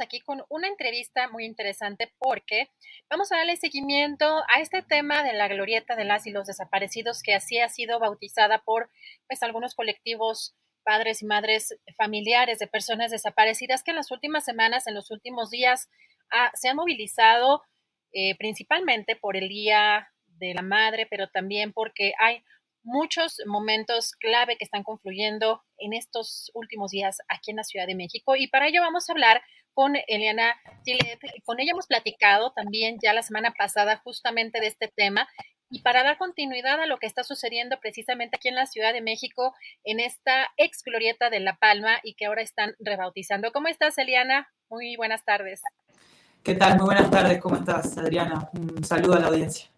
aquí con una entrevista muy interesante porque vamos a darle seguimiento a este tema de la glorieta de las y los desaparecidos que así ha sido bautizada por pues algunos colectivos padres y madres familiares de personas desaparecidas que en las últimas semanas, en los últimos días, se han movilizado eh, principalmente por el Día de la Madre, pero también porque hay muchos momentos clave que están confluyendo en estos últimos días aquí en la Ciudad de México. Y para ello vamos a hablar con Eliana Tilet. Con ella hemos platicado también ya la semana pasada justamente de este tema. Y para dar continuidad a lo que está sucediendo precisamente aquí en la Ciudad de México, en esta ex glorieta de La Palma y que ahora están rebautizando. ¿Cómo estás, Eliana? Muy buenas tardes. ¿Qué tal? Muy buenas tardes. ¿Cómo estás, Adriana? Un saludo a la audiencia.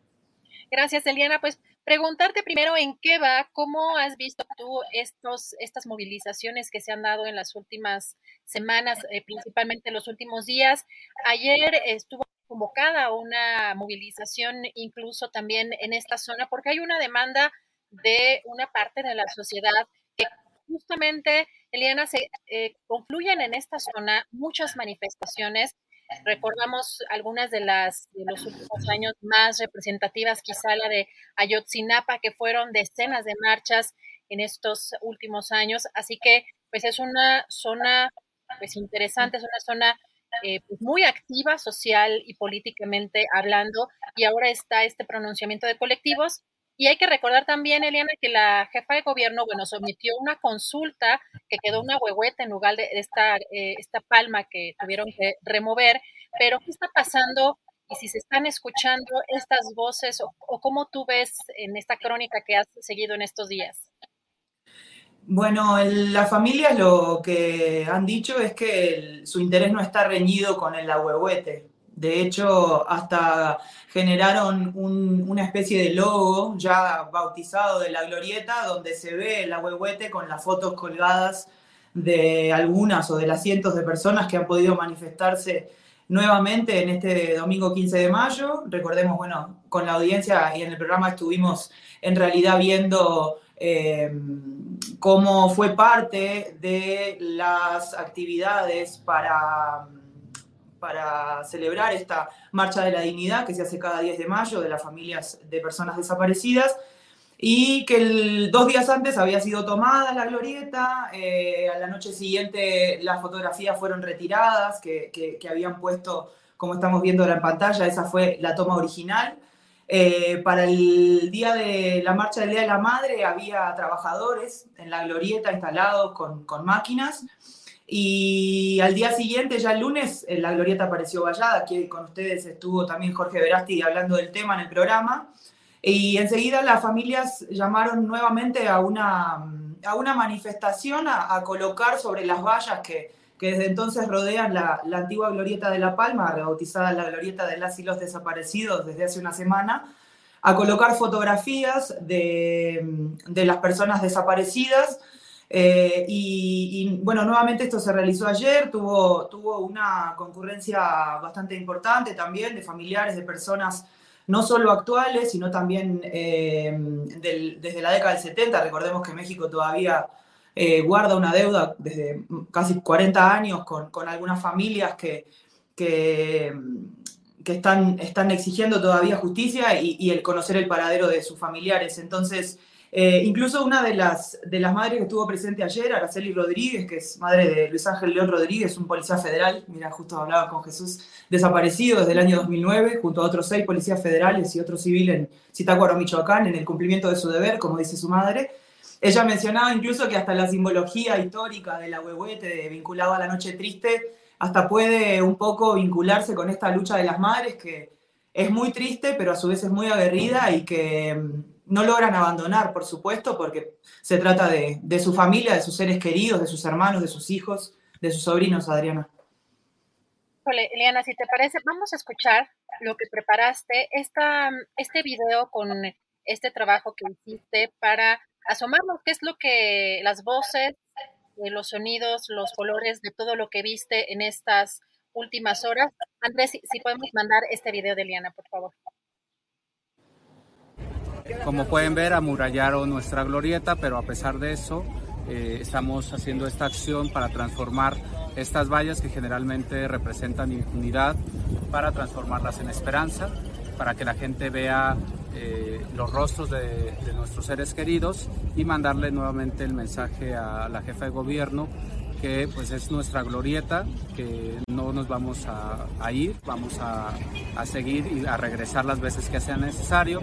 Gracias, Eliana. Pues preguntarte primero en qué va, cómo has visto tú estos, estas movilizaciones que se han dado en las últimas semanas, eh, principalmente en los últimos días. Ayer estuvo convocada una movilización incluso también en esta zona porque hay una demanda de una parte de la sociedad que justamente, Eliana, se eh, confluyen en esta zona muchas manifestaciones Recordamos algunas de las de los últimos años más representativas, quizá la de Ayotzinapa, que fueron decenas de marchas en estos últimos años. Así que, pues es una zona, pues interesante, es una zona eh, pues, muy activa social y políticamente hablando. Y ahora está este pronunciamiento de colectivos y hay que recordar también, Eliana, que la jefa de gobierno, bueno, sometió una consulta que quedó una huehueta en lugar de esta, eh, esta palma que tuvieron que remover. Pero, ¿qué está pasando? Y si se están escuchando estas voces, o, cómo tú ves en esta crónica que has seguido en estos días. Bueno, las familias lo que han dicho es que su interés no está reñido con el ahuehuete. De hecho, hasta generaron una especie de logo ya bautizado de la glorieta, donde se ve el ahuehuete con las fotos colgadas de algunas o de las cientos de personas que han podido manifestarse nuevamente en este domingo 15 de mayo. Recordemos, bueno, con la audiencia y en el programa estuvimos en realidad viendo eh, cómo fue parte de las actividades para para celebrar esta Marcha de la Dignidad que se hace cada 10 de mayo de las familias de personas desaparecidas y que dos días antes había sido tomada la glorieta, eh, a la noche siguiente las fotografías fueron retiradas que, que, habían puesto, como estamos viendo en pantalla, esa fue la toma original. Eh, para el día de la marcha del Día de la Madre había trabajadores en la glorieta instalados con, con máquinas y al día siguiente, ya el lunes, la glorieta apareció vallada. Aquí con ustedes estuvo también Jorge Verasti hablando del tema en el programa. Y enseguida las familias llamaron nuevamente a una, a una manifestación a, colocar sobre las vallas que, que desde entonces rodean la, la, antigua glorieta de La Palma, rebautizada la glorieta de las y los desaparecidos desde hace una semana, a colocar fotografías de, de las personas desaparecidas eh, y, bueno, nuevamente esto se realizó ayer, tuvo, tuvo una concurrencia bastante importante también de familiares, de personas no solo actuales, sino también eh, desde la década del 70. Recordemos que México todavía eh, guarda una deuda desde casi 40 años con, con algunas familias que, que, están, están exigiendo todavía justicia y, y el conocer el paradero de sus familiares. Entonces, eh, incluso una de las, de las madres que estuvo presente ayer, Araceli Rodríguez, que es madre de Luis Ángel León Rodríguez, un policía federal, mira, justo hablaba con Jesús, desaparecido desde el año 2009, junto a otros seis policías federales y otro civil en Zitácuaro, Michoacán, en el cumplimiento de su deber, como dice su madre. Ella mencionaba incluso que hasta la simbología histórica de la huehuete vinculada a la noche triste, hasta puede un poco vincularse con esta lucha de las madres, que es muy triste, pero a su vez es muy aguerrida y que no logran abandonar, por supuesto, porque se trata de, su familia, de sus seres queridos, de sus hermanos, de sus hijos, de sus sobrinos, Adriana. Hola, Eliana, si te parece, vamos a escuchar lo que preparaste, esta, este video con este trabajo que hiciste para asomarnos qué es lo que las voces, eh, los sonidos, los colores de todo lo que viste en estas últimas horas. Andrés, si podemos mandar este video de Eliana, por favor. Como pueden ver, amurallaron nuestra glorieta, pero a pesar de eso, eh, estamos haciendo esta acción para transformar estas vallas que generalmente representan impunidad, para transformarlas en esperanza, para que la gente vea eh, los rostros de, nuestros seres queridos y mandarle nuevamente el mensaje a la jefa de gobierno que pues es nuestra glorieta, que no nos vamos a, ir, vamos a seguir y a regresar las veces que sea necesario.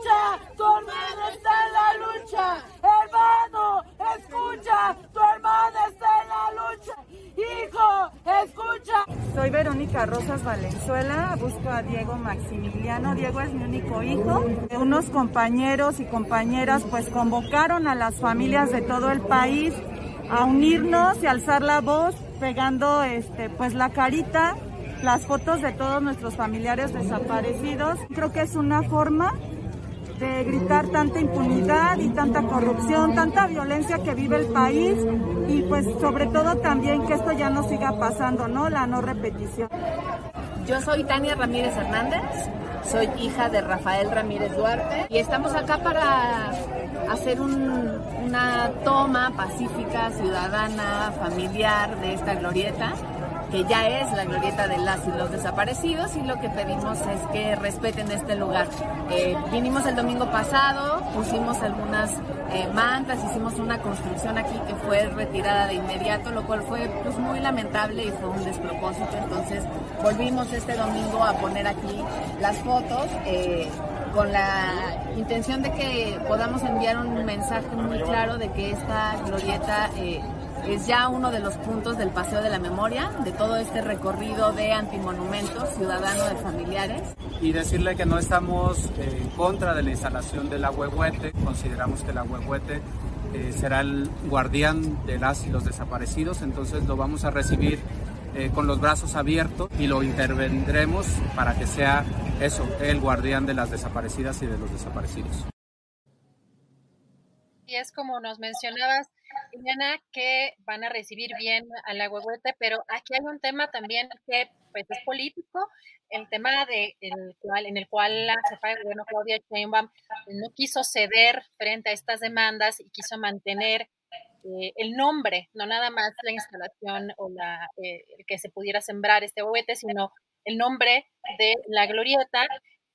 escucha, tu hermano está en la lucha. Hermano, escucha, tu hermano está en la lucha. Hijo, escucha. Soy Verónica Rosas Valenzuela, busco a Diego Maximiliano. Diego es mi único hijo. Unos compañeros y compañeras pues convocaron a las familias de todo el país a unirnos y alzar la voz pegando este pues la carita las fotos de todos nuestros familiares desaparecidos. Creo que es una forma de gritar tanta impunidad y tanta corrupción, tanta violencia que vive el país y pues sobre todo también que esto ya no siga pasando, ¿no? La no repetición. Yo soy Tania Ramírez Hernández, soy hija de Rafael Ramírez Duarte y estamos acá para hacer una toma pacífica, ciudadana, familiar de esta glorieta que ya es la glorieta de las y los desaparecidos y lo que pedimos es que respeten este lugar. Eh, vinimos el domingo pasado, pusimos algunas eh, mantas, hicimos una construcción aquí que fue retirada de inmediato, lo cual fue pues, muy lamentable y fue un despropósito. Entonces volvimos este domingo a poner aquí las fotos. Eh, con la intención de que podamos enviar un mensaje muy claro de que esta glorieta es ya uno de los puntos del Paseo de la Memoria, de todo este recorrido de antimonumentos ciudadano de familiares. Y decirle que no estamos eh, en contra de la instalación de la huehuete, consideramos que la huehuete eh, será el guardián de las y los desaparecidos, entonces lo vamos a recibir eh, con los brazos abiertos y lo intervendremos para que sea eso, el guardián de las desaparecidas y de los desaparecidos. Y es como nos mencionabas, Que van a recibir bien a la huehuete, pero aquí hay un tema también que pues, es político, el tema de el cual, en el cual la jefa de gobierno Claudia Sheinbaum no quiso ceder frente a estas demandas y quiso mantener eh, el nombre, no nada más la instalación o la eh, que se pudiera sembrar este huehuete, sino el nombre de la glorieta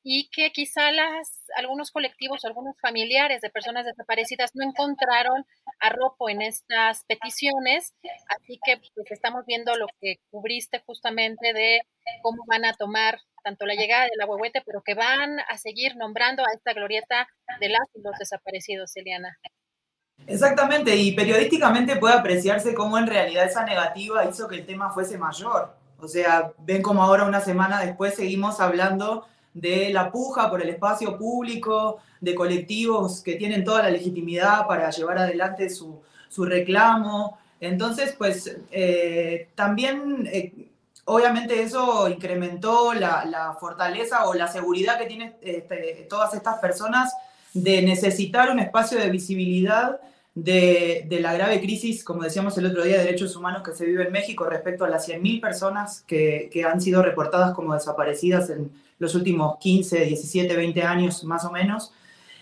y que quizá las, algunos colectivos, algunos familiares de personas desaparecidas no encontraron arropo en estas peticiones, así que pues estamos viendo lo que cubriste justamente de cómo van a tomar tanto la llegada de la huehuete, pero que van a seguir nombrando a esta glorieta de las y los desaparecidos, Eliana. Exactamente, y periodísticamente puede apreciarse cómo en realidad esa negativa hizo que el tema fuese mayor. O sea, ven como ahora una semana después seguimos hablando de la puja por el espacio público, de colectivos que tienen toda la legitimidad para llevar adelante su, reclamo. Entonces, pues eh, también, eh, obviamente eso incrementó la, fortaleza o la seguridad que tienen este, todas estas personas de necesitar un espacio de visibilidad de, la grave crisis, como decíamos el otro día, de derechos humanos que se vive en México respecto a las 100.000 personas que, que han sido reportadas como desaparecidas en, los últimos 15, 17, 20 años más o menos.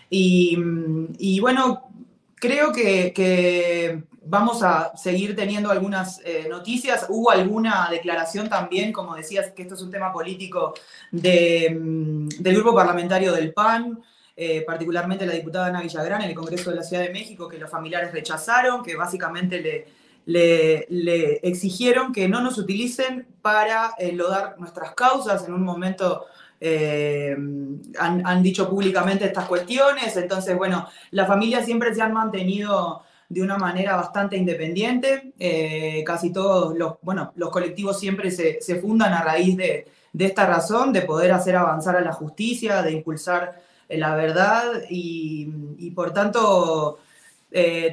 Y, bueno, creo que, vamos a seguir teniendo algunas eh, noticias. Hubo alguna declaración también, como decías, que esto es un tema político del grupo parlamentario del PAN. Eh, particularmente la diputada Ana Villagrán en el Congreso de la Ciudad de México, que los familiares rechazaron, que básicamente le, le, exigieron que no nos utilicen para enlodar nuestras causas. En un momento eh, han, dicho públicamente estas cuestiones, entonces, bueno, las familias siempre se han mantenido de una manera bastante independiente, eh, casi todos los, bueno, los colectivos siempre se, fundan a raíz de, esta razón, de poder hacer avanzar a la justicia, de impulsar eh, la verdad y, por tanto...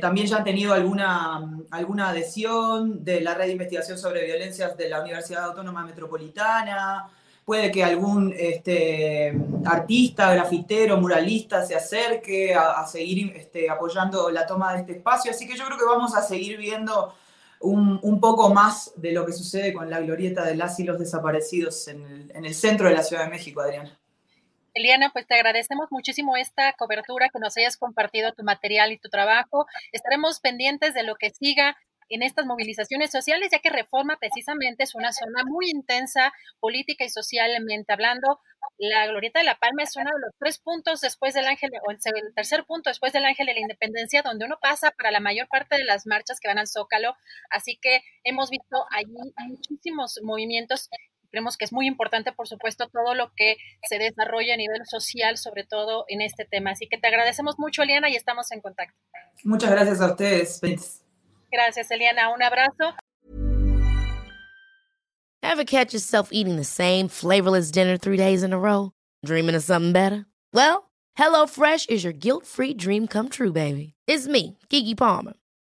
también ya han tenido alguna, alguna adhesión de la red de investigación sobre violencias de la Universidad Autónoma Metropolitana, puede que algún este, artista, grafitero, muralista se acerque a, seguir este, apoyando la toma de este espacio. Así que yo creo que vamos a seguir viendo un, poco más de lo que sucede con la glorieta de las y los desaparecidos en el, en el centro de la Ciudad de México, Adriana. Eliana, pues te agradecemos muchísimo esta cobertura, que nos hayas compartido tu material y tu trabajo. Estaremos pendientes de lo que siga en estas movilizaciones sociales, ya que Reforma precisamente es una zona muy intensa política y socialmente hablando. La Glorieta de la Palma es uno de los tres puntos después del Ángel, o el tercer punto después del Ángel de la Independencia, donde uno pasa para la mayor parte de las marchas que van al Zócalo. Así que hemos visto allí muchísimos movimientos creemos que es muy importante, por supuesto, todo lo que se desarrolla a nivel social, sobre todo en este tema. Así que te agradecemos mucho, Eliana, y estamos en contacto. Muchas gracias a ustedes. Gracias, Eliana. Un abrazo. Ever catch yourself eating the same flavorless dinner three days in a row? Dreaming of something better? Well, HelloFresh is your guilt-free dream come true, baby. It's me, Kiki Palmer.